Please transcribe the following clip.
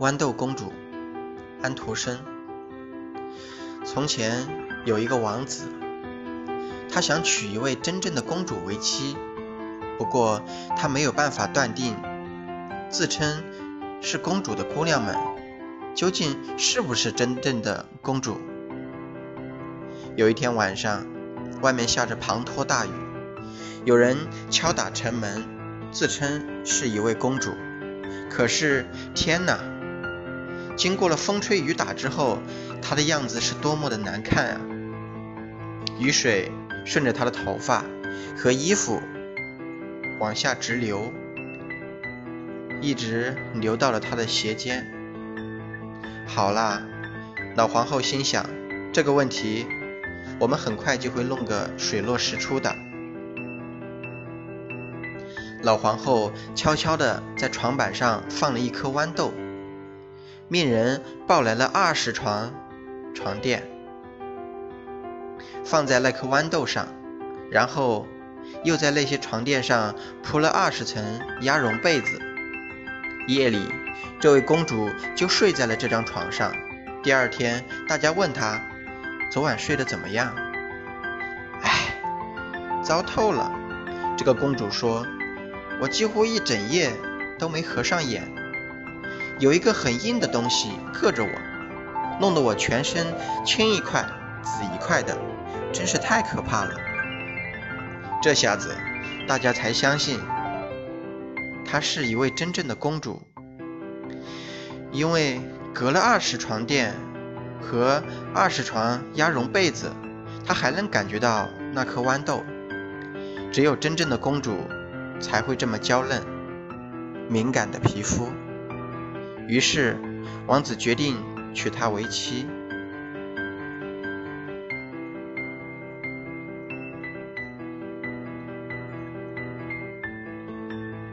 豌豆公主，安徒生。从前有一个王子，他想娶一位真正的公主为妻，不过他没有办法断定，自称是公主的姑娘们究竟是不是真正的公主。有一天晚上，外面下着滂沱大雨，有人敲打城门，自称是一位公主。可是天哪！经过了风吹雨打之后，她的样子是多么的难看啊！雨水顺着她的头发和衣服往下直流，一直流到了她的鞋尖。好啦，老皇后心想，这个问题我们很快就会弄个水落石出的。老皇后悄悄地在床板上放了一颗豌豆。命人抱来了二十床床垫，放在那颗豌豆上，然后又在那些床垫上铺了二十层鸭绒被子。夜里，这位公主就睡在了这张床上。第二天，大家问她昨晚睡得怎么样？唉，糟透了。这个公主说：“我几乎一整夜都没合上眼。”有一个很硬的东西硌着我，弄得我全身青一块紫一块的，真是太可怕了。这下子大家才相信，她是一位真正的公主，因为隔了二十床垫和二十床鸭绒被子，她还能感觉到那颗豌豆。只有真正的公主才会这么娇嫩、敏感的皮肤。于是，王子决定娶她为妻。